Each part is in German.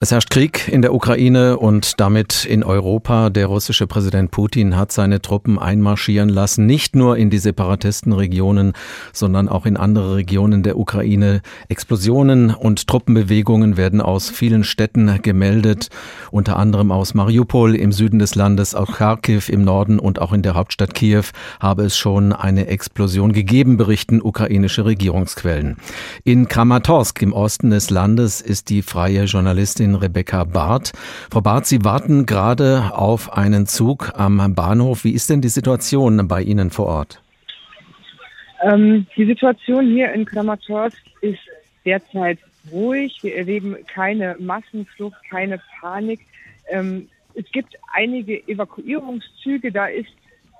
Es herrscht Krieg in der Ukraine und damit in Europa. Der russische Präsident Putin hat seine Truppen einmarschieren lassen, nicht nur in die Separatistenregionen, sondern auch in andere Regionen der Ukraine. Explosionen und Truppenbewegungen werden aus vielen Städten gemeldet, unter anderem aus Mariupol im Süden des Landes, auch Kharkiv im Norden und auch in der Hauptstadt Kiew habe es schon eine Explosion gegeben, berichten ukrainische Regierungsquellen. In Kramatorsk im Osten des Landes ist die freie Journalistin Kollegin Rebecca Barth. Frau Barth, Sie warten gerade auf einen Zug am Bahnhof. Wie ist denn die Situation bei Ihnen vor Ort? Ähm, die Situation hier in Kramatorsk ist derzeit ruhig. Wir erleben keine Massenflucht, keine Panik. Ähm, es gibt einige Evakuierungszüge. Da ist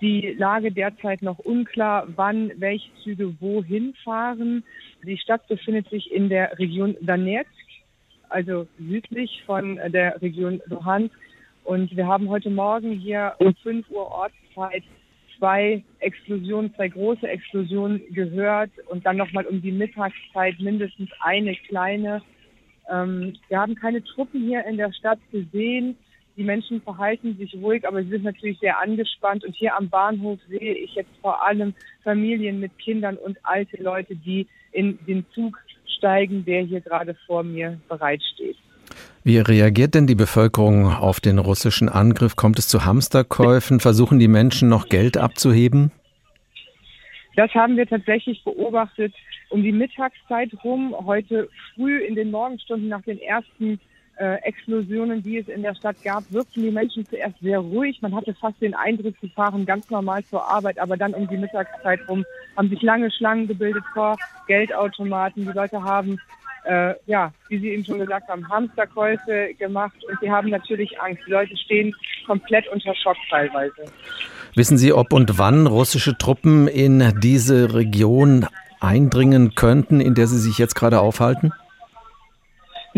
die Lage derzeit noch unklar, wann welche Züge wohin fahren. Die Stadt befindet sich in der Region Donetsk also südlich von der Region Luhansk. Und wir haben heute Morgen hier um 5 Uhr Ortszeit zwei Explosionen, zwei große Explosionen gehört und dann nochmal um die Mittagszeit mindestens eine kleine. Ähm, wir haben keine Truppen hier in der Stadt gesehen. Die Menschen verhalten sich ruhig, aber sie sind natürlich sehr angespannt. Und hier am Bahnhof sehe ich jetzt vor allem Familien mit Kindern und alte Leute, die in den Zug steigen, der hier gerade vor mir bereitsteht. Wie reagiert denn die Bevölkerung auf den russischen Angriff? Kommt es zu Hamsterkäufen? Versuchen die Menschen noch Geld abzuheben? Das haben wir tatsächlich beobachtet um die Mittagszeit rum. Heute früh in den Morgenstunden nach den ersten äh, Explosionen, die es in der Stadt gab, wirkten die Menschen zuerst sehr ruhig. Man hatte fast den Eindruck, sie fahren ganz normal zur Arbeit, aber dann um die Mittagszeit rum haben sich lange Schlangen gebildet vor Geldautomaten. Die Leute haben, äh, ja, wie Sie eben schon gesagt haben, Hamsterkäufe gemacht und sie haben natürlich Angst. Die Leute stehen komplett unter Schock teilweise. Wissen Sie, ob und wann russische Truppen in diese Region eindringen könnten, in der sie sich jetzt gerade aufhalten?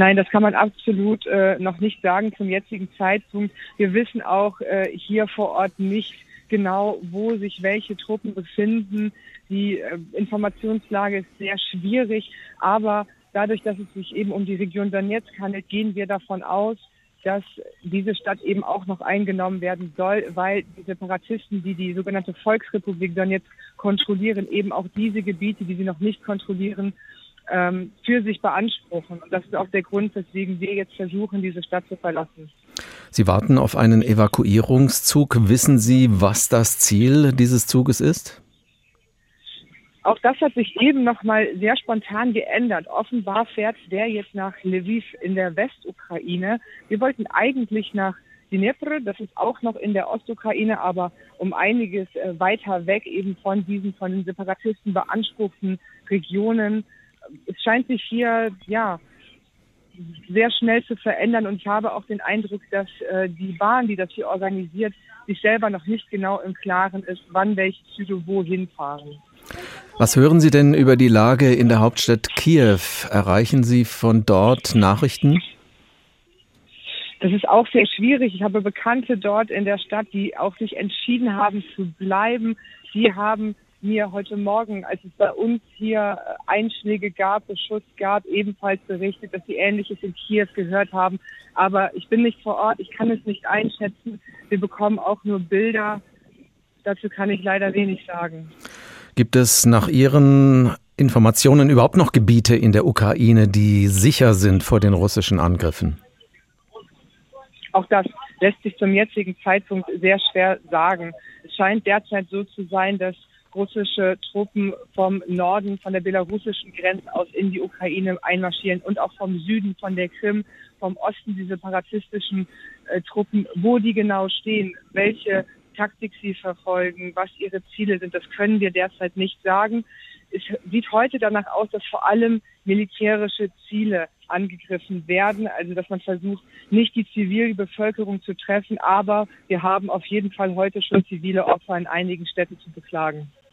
Nein, das kann man absolut äh, noch nicht sagen zum jetzigen Zeitpunkt. Wir wissen auch äh, hier vor Ort nicht genau, wo sich welche Truppen befinden. Die äh, Informationslage ist sehr schwierig, aber dadurch, dass es sich eben um die Region Donetsk handelt, gehen wir davon aus, dass diese Stadt eben auch noch eingenommen werden soll, weil die Separatisten, die die sogenannte Volksrepublik Donetsk kontrollieren, eben auch diese Gebiete, die sie noch nicht kontrollieren, ähm, für sich beanspruchen. Und das ist auch der Grund, weswegen wir jetzt versuchen, diese Stadt zu verlassen. Sie warten auf einen Evakuierungszug. Wissen Sie, was das Ziel dieses Zuges ist? Auch das hat sich eben noch mal sehr spontan geändert. Offenbar fährt der jetzt nach Lviv in der Westukraine. Wir wollten eigentlich nach Dnipro, das ist auch noch in der Ostukraine, aber um einiges äh, weiter weg eben von diesen von den Separatisten beanspruchten Regionen es scheint sich hier, ja, sehr schnell zu verändern und ich habe auch den Eindruck, dass äh, die Bahn, die das hier organisiert, sich selber noch nicht genau im Klaren ist, wann welche Züge wohin fahren. Was hören Sie denn über die Lage in der Hauptstadt Kiew? Erreichen Sie von dort Nachrichten? Das ist auch sehr schwierig. Ich habe Bekannte dort in der Stadt, die auch sich entschieden haben zu bleiben. Die haben mir heute Morgen, als es bei uns hier äh, Einschläge gab, Beschuss gab, ebenfalls berichtet, dass sie Ähnliches in Kiew gehört haben. Aber ich bin nicht vor Ort, ich kann es nicht einschätzen. Wir bekommen auch nur Bilder. Dazu kann ich leider wenig sagen. Gibt es nach Ihren Informationen überhaupt noch Gebiete in der Ukraine, die sicher sind vor den russischen Angriffen? Auch das lässt sich zum jetzigen Zeitpunkt sehr schwer sagen. Es scheint derzeit so zu sein, dass russische Truppen vom Norden, von der belarussischen Grenze aus in die Ukraine einmarschieren und auch vom Süden, von der Krim, vom Osten die separatistischen äh, Truppen, wo die genau stehen, welche Taktik sie verfolgen, was ihre Ziele sind, das können wir derzeit nicht sagen. Es sieht heute danach aus, dass vor allem militärische Ziele angegriffen werden, also dass man versucht, nicht die zivile Bevölkerung zu treffen, aber wir haben auf jeden Fall heute schon zivile Opfer in einigen Städten zu beklagen.